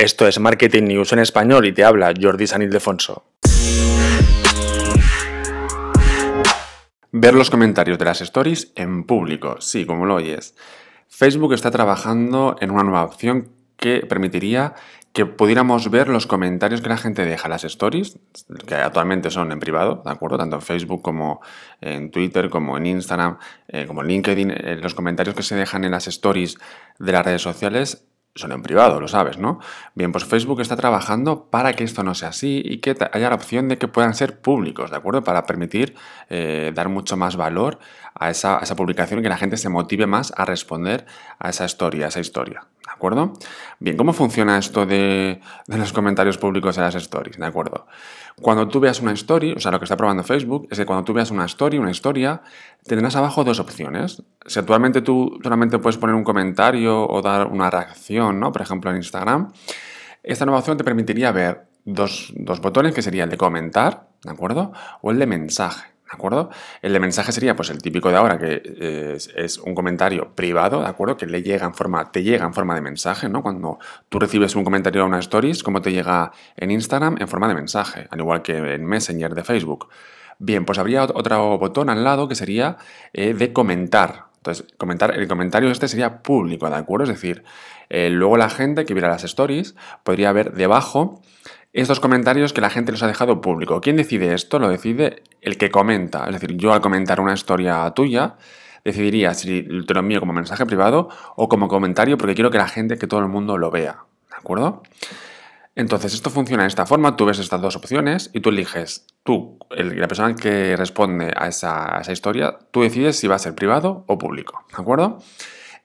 Esto es Marketing News en español y te habla Jordi San Ildefonso. Ver los comentarios de las stories en público, sí, como lo oyes. Facebook está trabajando en una nueva opción que permitiría que pudiéramos ver los comentarios que la gente deja las stories, que actualmente son en privado, ¿de acuerdo? Tanto en Facebook como en Twitter, como en Instagram, eh, como en LinkedIn, eh, los comentarios que se dejan en las stories de las redes sociales son en privado, lo sabes, ¿no? Bien, pues Facebook está trabajando para que esto no sea así y que haya la opción de que puedan ser públicos, ¿de acuerdo? Para permitir eh, dar mucho más valor a esa, a esa, publicación y que la gente se motive más a responder a esa historia, a esa historia, ¿de acuerdo? Bien, ¿cómo funciona esto de, de los comentarios públicos en las stories? ¿De acuerdo? Cuando tú veas una story, o sea, lo que está probando Facebook, es que cuando tú veas una story, una historia, tendrás abajo dos opciones. Si actualmente tú solamente puedes poner un comentario o dar una reacción, ¿no? Por ejemplo, en Instagram, esta nueva opción te permitiría ver dos, dos botones que sería el de comentar, ¿de acuerdo? O el de mensaje. ¿De acuerdo? El de mensaje sería pues el típico de ahora, que es, un comentario privado, ¿de acuerdo? Que le llega en forma, te llega en forma de mensaje, ¿no? Cuando tú recibes un comentario a una stories, ¿cómo te llega en Instagram? En forma de mensaje, al igual que en Messenger de Facebook. Bien, pues habría otro botón al lado que sería eh, de comentar. Entonces, comentar, el comentario este sería público, ¿de acuerdo? Es decir, eh, luego la gente que viera las stories podría ver debajo estos comentarios que la gente los ha dejado público. ¿Quién decide esto? Lo decide el que comenta. Es decir, yo al comentar una historia tuya, decidiría si te lo envío como mensaje privado o como comentario porque quiero que la gente, que todo el mundo lo vea. ¿De acuerdo? Entonces, esto funciona de esta forma, tú ves estas dos opciones y tú eliges, tú, la persona que responde a esa, a esa historia, tú decides si va a ser privado o público, ¿de acuerdo?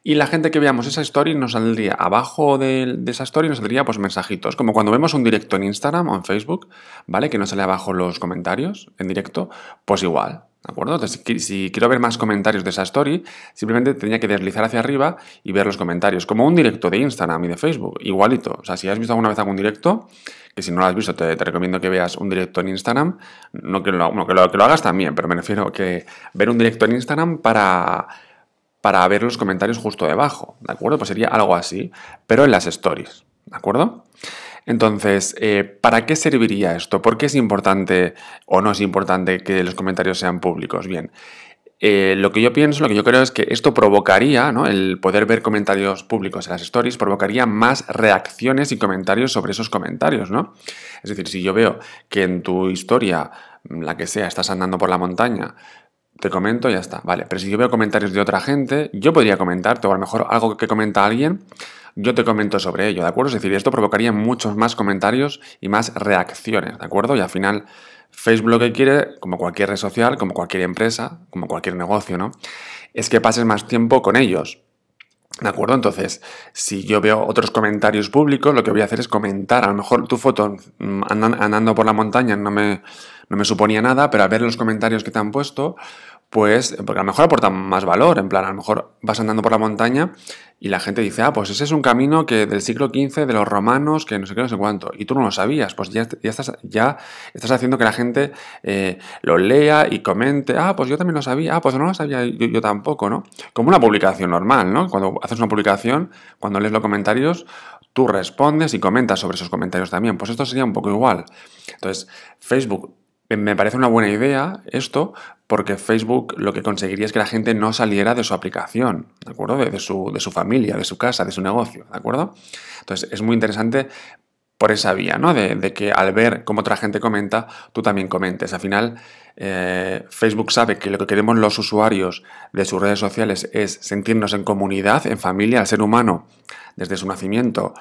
Y la gente que veamos esa story nos saldría abajo de, esa story, nos saldría pues mensajitos, como cuando vemos un directo en Instagram o en Facebook, ¿vale? Que nos sale abajo los comentarios en directo, pues igual, ¿De acuerdo? Entonces, si quiero ver más comentarios de esa story, simplemente tenía que deslizar hacia arriba y ver los comentarios, como un directo de Instagram y de Facebook, igualito. O sea, si has visto alguna vez algún directo, que si no lo has visto, te, recomiendo que veas un directo en Instagram, no que lo, que lo, que lo hagas también, pero me refiero que ver un directo en Instagram para para ver los comentarios justo debajo, ¿de acuerdo? Pues sería algo así, pero en las stories, ¿de acuerdo? Entonces, eh, ¿para qué serviría esto? ¿Por qué es importante o no es importante que los comentarios sean públicos? Bien, eh, lo que yo pienso, lo que yo creo es que esto provocaría, ¿no? el poder ver comentarios públicos en las stories, provocaría más reacciones y comentarios sobre esos comentarios, ¿no? Es decir, si yo veo que en tu historia, la que sea, estás andando por la montaña, te comento y ya está. Vale, pero si yo veo comentarios de otra gente, yo podría comentarte, o a lo mejor algo que comenta alguien, yo te comento sobre ello, ¿de acuerdo? Es decir, esto provocaría muchos más comentarios y más reacciones, ¿de acuerdo? Y al final, Facebook que quiere, como cualquier red social, como cualquier empresa, como cualquier negocio, ¿no? Es que pases más tiempo con ellos. ¿De acuerdo? Entonces, si yo veo otros comentarios públicos, lo que voy a hacer es comentar. A lo mejor tu foto mm, andando por la montaña no me, no me suponía nada, pero al ver los comentarios que te han puesto, pues, porque a lo mejor aportan más valor, en plan, a lo mejor vas andando por la montaña y la gente dice, ah, pues ese es un camino que del siglo XV de los romanos, que no sé qué, no sé cuánto, y tú no lo sabías, pues ya, estás, ya estás haciendo que la gente eh, lo lea y comente, ah, pues yo también lo sabía, ah, pues no lo sabía yo, yo, tampoco, ¿no? Como una publicación normal, ¿no? Cuando haces una publicación, cuando lees los comentarios, tú respondes y comentas sobre esos comentarios también, pues esto sería un poco igual. Entonces, Facebook me parece una buena idea esto porque Facebook lo que conseguiría es que la gente no saliera de su aplicación, ¿de acuerdo? De, su, de, su, familia, de su casa, de su negocio, ¿de acuerdo? Entonces es muy interesante por esa vía, ¿no? De, que al ver cómo otra gente comenta, tú también comentes. Al final, eh, Facebook sabe que lo que queremos los usuarios de sus redes sociales es sentirnos en comunidad, en familia, el ser humano, desde su nacimiento,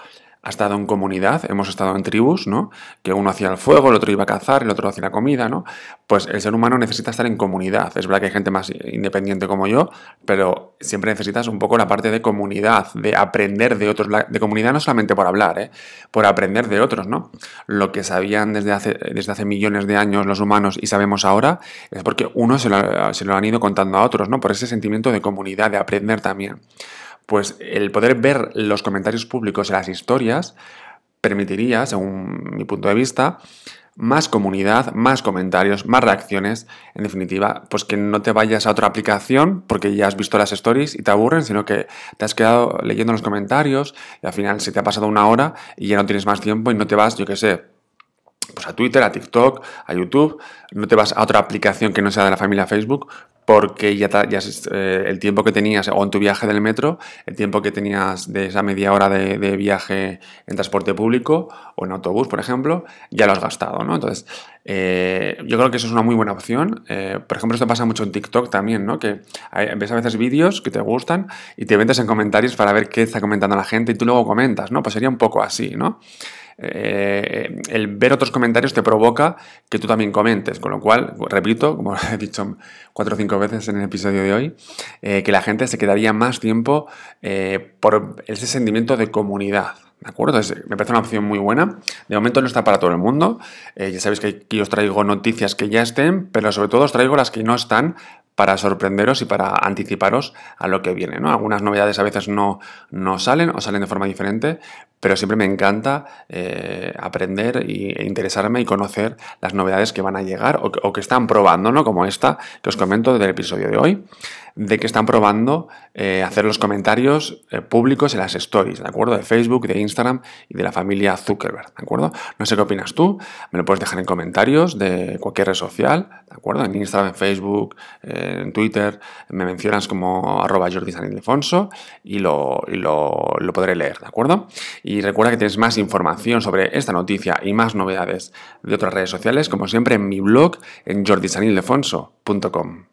ha estado en comunidad, hemos estado en tribus, ¿no? Que uno hacía el fuego, el otro iba a cazar, el otro hacía la comida, ¿no? Pues el ser humano necesita estar en comunidad. Es verdad que hay gente más independiente como yo, pero siempre necesitas un poco la parte de comunidad, de aprender de otros, de comunidad no solamente por hablar, ¿eh? Por aprender de otros, ¿no? Lo que sabían desde hace, desde hace millones de años los humanos y sabemos ahora es porque uno se lo, se lo han ido contando a otros, ¿no? Por ese sentimiento de comunidad, de aprender también pues el poder ver los comentarios públicos en las historias permitiría, según mi punto de vista, más comunidad, más comentarios, más reacciones. En definitiva, pues que no te vayas a otra aplicación porque ya has visto las stories y te aburren, sino que te has quedado leyendo los comentarios y al final se te ha pasado una hora y ya no tienes más tiempo y no te vas, yo qué sé, pues a Twitter, a TikTok, a YouTube, no te vas a otra aplicación que no sea de la familia Facebook porque ya, eh, el tiempo que tenías, o en tu viaje del metro, el tiempo que tenías de esa media hora de, viaje en transporte público o en autobús, por ejemplo, ya lo has gastado, ¿no? Entonces, eh, yo creo que eso es una muy buena opción. Eh, por ejemplo, esto pasa mucho en TikTok también, ¿no? Que ves a veces vídeos que te gustan y te metes en comentarios para ver qué está comentando la gente y tú luego comentas, ¿no? Pues sería un poco así, ¿no? Eh, el ver otros comentarios te provoca que tú también comentes, con lo cual, repito, como he dicho cuatro o cinco veces en el episodio de hoy, eh, que la gente se quedaría más tiempo eh, por ese sentimiento de comunidad. ¿De acuerdo? me parece una opción muy buena. De momento no está para todo el mundo. ya sabéis que aquí os traigo noticias que ya estén, pero sobre todo os traigo las que no están para sorprenderos y para anticiparos a lo que viene. ¿no? Algunas novedades a veces no, no salen o salen de forma diferente, pero siempre me encanta eh, aprender e interesarme y conocer las novedades que van a llegar o, que están probando, ¿no? Como esta que os comento del episodio de hoy, de que están probando eh, hacer los comentarios eh, públicos en las stories, ¿de acuerdo? De Facebook, de Instagram y de la familia Zuckerberg, ¿de acuerdo? No sé qué opinas tú, me lo puedes dejar en comentarios de cualquier red social, ¿de acuerdo? En Instagram, en Facebook, en Twitter, me mencionas como arroba Jordi San Ildefonso y, lo, y lo, lo podré leer, ¿de acuerdo? Y recuerda que tienes más información sobre esta noticia y más novedades de otras redes sociales, como siempre, en mi blog en jordisanildefonso.com.